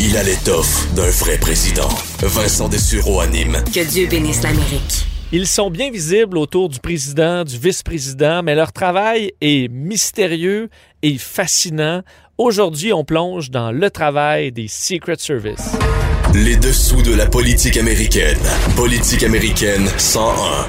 Il a l'étoffe d'un vrai président. Vincent Dessureau anime. Que Dieu bénisse l'Amérique. Ils sont bien visibles autour du président, du vice-président, mais leur travail est mystérieux et fascinant. Aujourd'hui, on plonge dans le travail des Secret Service. Les dessous de la politique américaine. Politique américaine 101.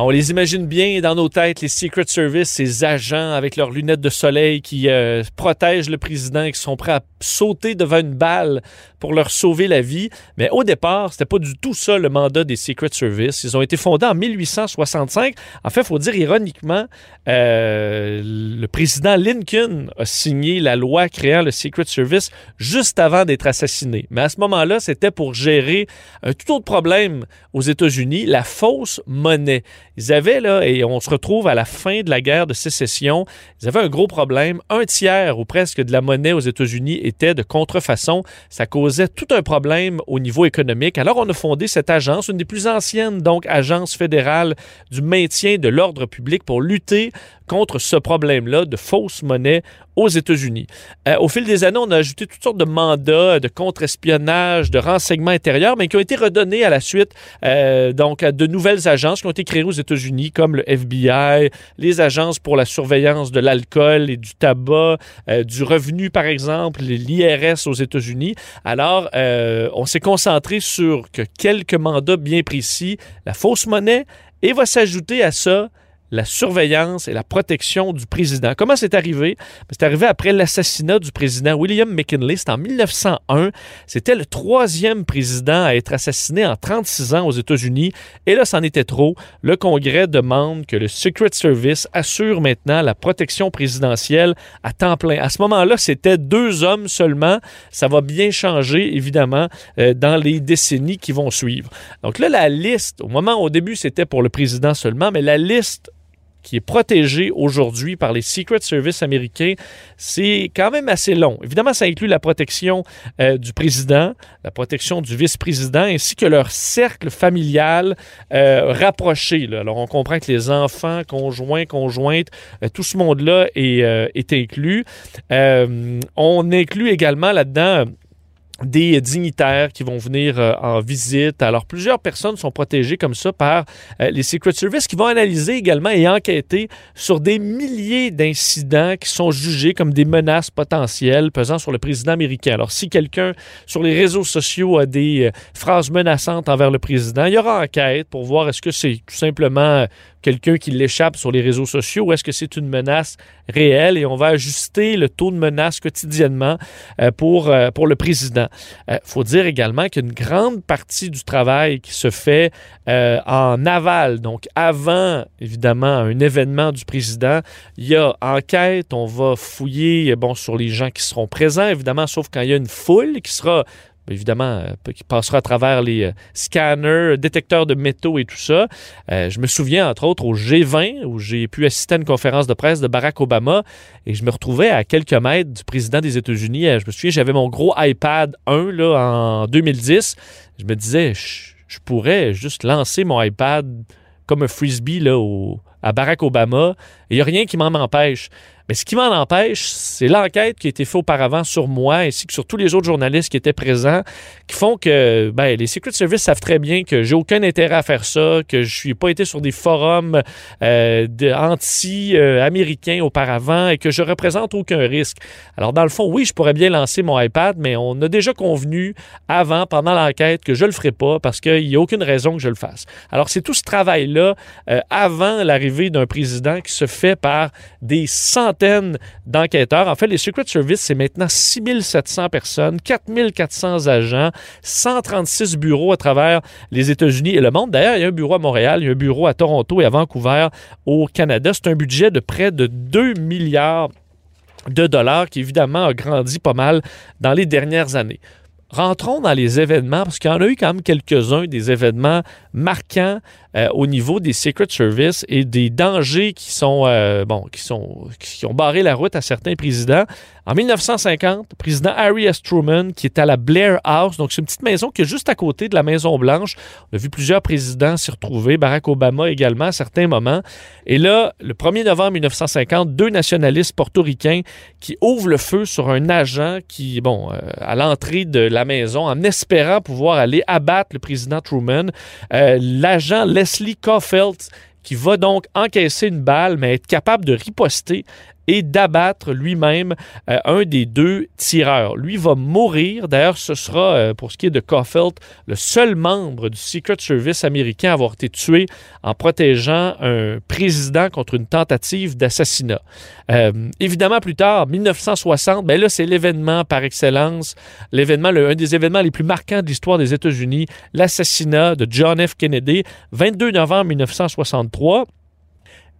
On les imagine bien dans nos têtes, les Secret Service, ces agents avec leurs lunettes de soleil qui euh, protègent le président et qui sont prêts à sauter devant une balle pour leur sauver la vie. Mais au départ, c'était pas du tout ça le mandat des Secret Service. Ils ont été fondés en 1865. En fait, il faut dire ironiquement, euh, le président Lincoln a signé la loi créant le Secret Service juste avant d'être assassiné. Mais à ce moment-là, c'était pour gérer un tout autre problème aux États-Unis, la fausse monnaie. Ils avaient, là, et on se retrouve à la fin de la guerre de sécession, ils avaient un gros problème. Un tiers ou presque de la monnaie aux États-Unis était de contrefaçon. Ça causait tout un problème au niveau économique. Alors, on a fondé cette agence, une des plus anciennes, donc, agence fédérale du maintien de l'ordre public pour lutter contre ce problème-là de fausse monnaie aux États-Unis. Euh, au fil des années, on a ajouté toutes sortes de mandats de contre-espionnage, de renseignements intérieurs, mais qui ont été redonnés à la suite euh, donc à de nouvelles agences qui ont été créées aux États-Unis, comme le FBI, les agences pour la surveillance de l'alcool et du tabac, euh, du revenu, par exemple, l'IRS aux États-Unis. Alors, on s'est concentré sur que quelques mandats bien précis, la fausse monnaie, et va s'ajouter à ça la surveillance et la protection du président. Comment c'est arrivé? C'est arrivé après l'assassinat du président William McKinley. C'est en 1901. C'était le troisième président à être assassiné en 36 ans aux États-Unis. Et là, c'en était trop. Le Congrès demande que le Secret Service assure maintenant la protection présidentielle à temps plein. À ce moment-là, c'était deux hommes seulement. Ça va bien changer, évidemment, euh, dans les décennies qui vont suivre. Donc là, la liste, au moment, au début, c'était pour le président seulement, mais la liste qui est protégé aujourd'hui par les Secret Service américains, c'est quand même assez long. Évidemment, ça inclut la protection euh, du président, la protection du vice-président, ainsi que leur cercle familial euh, rapproché. Alors, on comprend que les enfants, conjoints, conjointes, euh, tout ce monde-là est, est inclus. on inclut également là-dedans des dignitaires qui vont venir euh, en visite. Alors, plusieurs personnes sont protégées comme ça par euh, les Secret Service qui vont analyser également et enquêter sur des milliers d'incidents qui sont jugés comme des menaces potentielles pesant sur le président américain. Alors, si quelqu'un sur les réseaux sociaux a des euh, phrases menaçantes envers le président, il y aura enquête pour voir est-ce que c'est tout simplement quelqu'un qui l'échappe sur les réseaux sociaux ou est-ce que c'est une menace réelle? Et on va ajuster le taux de menace quotidiennement euh, pour, euh, pour le président. Il euh, faut dire également qu'une grande partie du travail qui se fait en aval, donc avant évidemment un événement du président, il y a enquête, on va fouiller bon, sur les gens qui seront présents, évidemment, sauf quand il y a une foule qui sera évidemment, euh, qui passera à travers les euh, scanners, détecteurs de métaux et tout ça. Euh, je me souviens, entre autres, au G20, où j'ai pu assister à une conférence de presse de Barack Obama, et je me retrouvais à quelques mètres du président des États-Unis. Je me souviens, j'avais mon gros iPad 1 là, en 2010. Je me disais, je, pourrais juste lancer mon iPad comme un frisbee à Barack Obama, il n'y a rien qui m'en empêche. Mais ce qui m'en empêche, c'est l'enquête qui a été faite auparavant sur moi ainsi que sur tous les autres journalistes qui étaient présents, qui font que ben, les Secret Service savent très bien que j'ai aucun intérêt à faire ça, que je suis pas été sur des forums euh, anti-américains auparavant et que je représente aucun risque. Alors dans le fond, oui, je pourrais bien lancer mon iPad, mais on a déjà convenu avant, pendant l'enquête, que je le ferai pas parce qu'il n'y a aucune raison que je le fasse. Alors c'est tout ce travail-là euh, avant l'arrivée d'un président qui se fait par des centaines d'enquêteurs. En fait, les Secret Service, c'est maintenant 6700 personnes, 4400 agents, 136 bureaux à travers les États-Unis et le monde. D'ailleurs, il y a un bureau à Montréal, il y a un bureau à Toronto et à Vancouver au Canada. C'est un budget de près de 2 milliards de dollars qui évidemment a grandi pas mal dans les dernières années. Rentrons dans les événements, parce qu'il y en a eu quand même quelques-uns des événements marquants euh, au niveau des Secret Service et des dangers qui sont, euh, bon, qui sont, qui ont barré la route à certains présidents. En 1950, le président Harry S. Truman, qui est à la Blair House, donc c'est une petite maison qui est juste à côté de la Maison-Blanche. On a vu plusieurs présidents s'y retrouver, Barack Obama également à certains moments. Et là, le 1er novembre 1950, deux nationalistes portoricains qui ouvrent le feu sur un agent qui, bon, euh, à l'entrée de la maison, en espérant pouvoir aller abattre le président Truman. Euh, l'agent Leslie Caulfield qui va donc encaisser une balle, mais être capable de riposter et d'abattre lui-même euh, un des deux tireurs. Lui va mourir. D'ailleurs, ce sera, euh, pour ce qui est de Caulfield, le seul membre du Secret Service américain à avoir été tué en protégeant un président contre une tentative d'assassinat. Euh, évidemment, plus tard, 1960, ben là, c'est l'événement par excellence, l'événement, un des événements les plus marquants de l'histoire des États-Unis, l'assassinat de John F. Kennedy, 22 novembre 1963.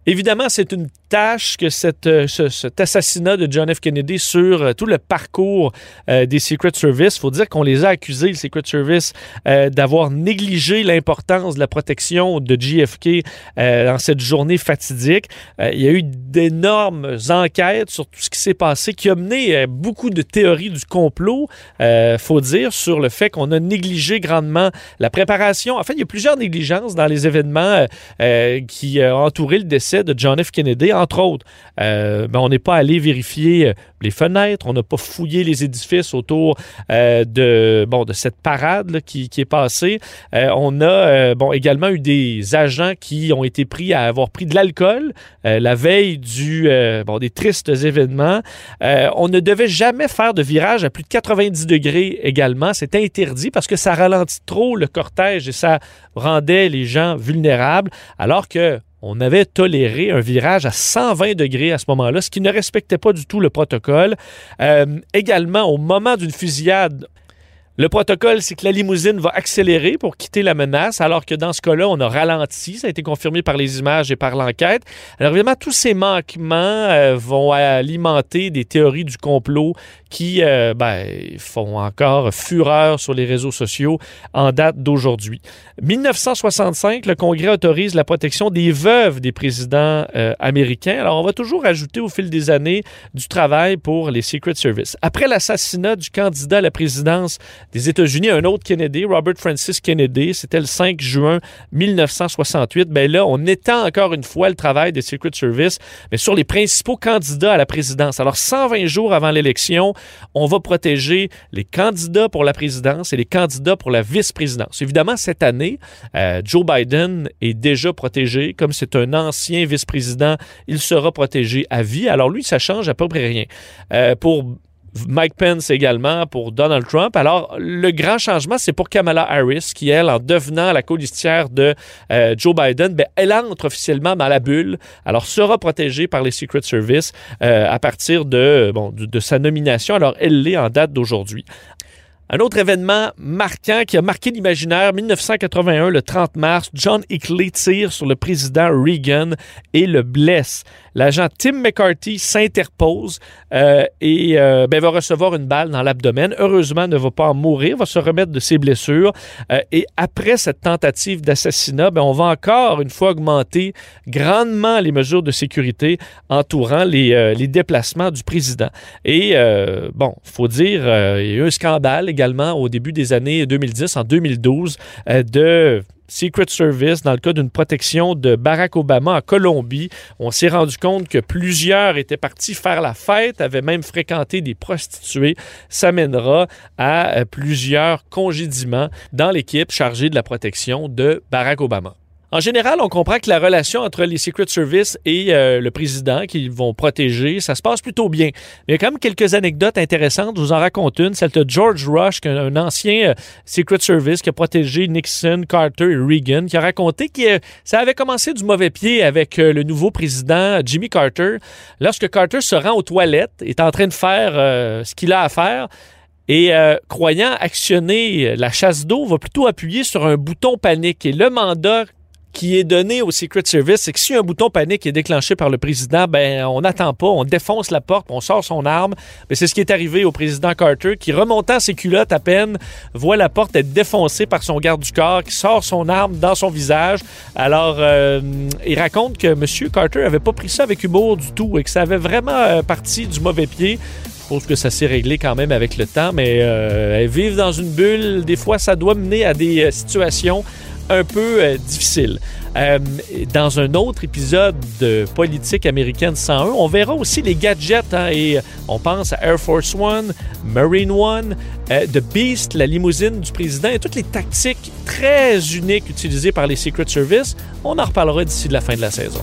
Évidemment, c'est une tâche que euh, cet assassinat de John F. Kennedy sur euh, tout le parcours euh, des Secret Service. Il faut dire qu'on les a accusés, le Secret Service, d'avoir négligé l'importance de la protection de JFK dans cette journée fatidique. il y a eu d'énormes enquêtes sur tout ce qui s'est passé qui a mené beaucoup de théories du complot, faut dire, sur le fait qu'on a négligé grandement la préparation. En fait, il y a plusieurs négligences dans les événements qui ont entouré le décès de John F. Kennedy entre autres. Euh, ben, on n'est pas allé vérifier euh, les fenêtres, on n'a pas fouillé les édifices autour euh, de, bon, de cette parade qui, est passée. on a bon, également eu des agents qui ont été pris à avoir pris de l'alcool la veille du, bon, des tristes événements. on ne devait jamais faire de virage à plus de 90 degrés également. C'était interdit parce que ça ralentit trop le cortège et ça rendait les gens vulnérables, alors que on avait toléré un virage à 120 degrés à ce moment-là, ce qui ne respectait pas du tout le protocole. Euh, également, au moment d'une fusillade, le protocole, c'est que la limousine va accélérer pour quitter la menace, alors que dans ce cas-là, on a ralenti. Ça a été confirmé par les images et par l'enquête. Alors évidemment, tous ces manquements euh, vont alimenter des théories du complot qui euh, ben, font encore fureur sur les réseaux sociaux en date d'aujourd'hui. 1965, le Congrès autorise la protection des veuves des présidents euh, américains. Alors on va toujours ajouter au fil des années du travail pour les Secret Service. Après l'assassinat du candidat à la présidence des États-Unis, un autre Kennedy, Robert Francis Kennedy. C'était le 5 juin 1968. Ben là, on étend encore une fois le travail des Secret Service, mais sur les principaux candidats à la présidence. Alors, 120 jours avant l'élection, on va protéger les candidats pour la présidence et les candidats pour la vice-présidence. Évidemment, cette année, euh, Joe Biden est déjà protégé. Comme c'est un ancien vice-président, il sera protégé à vie. Alors lui, ça change à peu près rien. Euh, pour Mike Pence également pour Donald Trump. Alors, le grand changement, c'est pour Kamala Harris, qui, elle, en devenant la colistière de euh, Joe Biden, ben, elle entre officiellement dans la bulle, alors sera protégée par les Secret Service euh, à partir de, de sa nomination. Alors, elle l'est en date d'aujourd'hui. Un autre événement marquant qui a marqué l'imaginaire, 1981, le 30 mars, John Hickley tire sur le président Reagan et le blesse. L'agent Tim McCarthy s'interpose euh, et euh, ben, va recevoir une balle dans l'abdomen. Heureusement, ne va pas en mourir, va se remettre de ses blessures. Euh, et après cette tentative d'assassinat, ben, on va encore une fois augmenter grandement les mesures de sécurité entourant les, les déplacements du président. Et bon, faut dire, il y a eu un scandale également au début des années 2010, en 2012, euh, de Secret Service dans le cas d'une protection de Barack Obama en Colombie. On s'est rendu compte que plusieurs étaient partis faire la fête, avaient même fréquenté des prostituées. Ça mènera à euh, plusieurs congédiements dans l'équipe chargée de la protection de Barack Obama. En général, on comprend que la relation entre les Secret Service et euh, le président qu'ils vont protéger, ça se passe plutôt bien. Mais il y a quand même quelques anecdotes intéressantes. Je vous en raconte une. Celle de George Rush, un ancien euh, Secret Service qui a protégé Nixon, Carter et Reagan, qui a raconté que euh, ça avait commencé du mauvais pied avec le nouveau président Jimmy Carter. Lorsque Carter se rend aux toilettes, est en train de faire ce qu'il a à faire, et croyant actionner la chasse d'eau, va plutôt appuyer sur un bouton panique. Et le mandat qui est donné au Secret Service, c'est que si un bouton panique est déclenché par le président, ben on n'attend pas, on défonce la porte, on sort son arme. Mais c'est ce qui est arrivé au président Carter, qui remontant ses culottes à peine, voit la porte être défoncée par son garde du corps, qui sort son arme dans son visage. Alors, euh, il raconte que M. Carter avait pas pris ça avec humour du tout et que ça avait vraiment euh, parti du mauvais pied suppose que ça s'est réglé quand même avec le temps, mais euh, vivre dans une bulle, des fois, ça doit mener à des euh, situations un peu euh, difficiles. Euh, dans un autre épisode de Politique américaine 101, on verra aussi les gadgets hein, et on pense à Air Force One, Marine One, euh, The Beast, la limousine du président et toutes les tactiques très uniques utilisées par les Secret Service. On en reparlera d'ici la fin de la saison.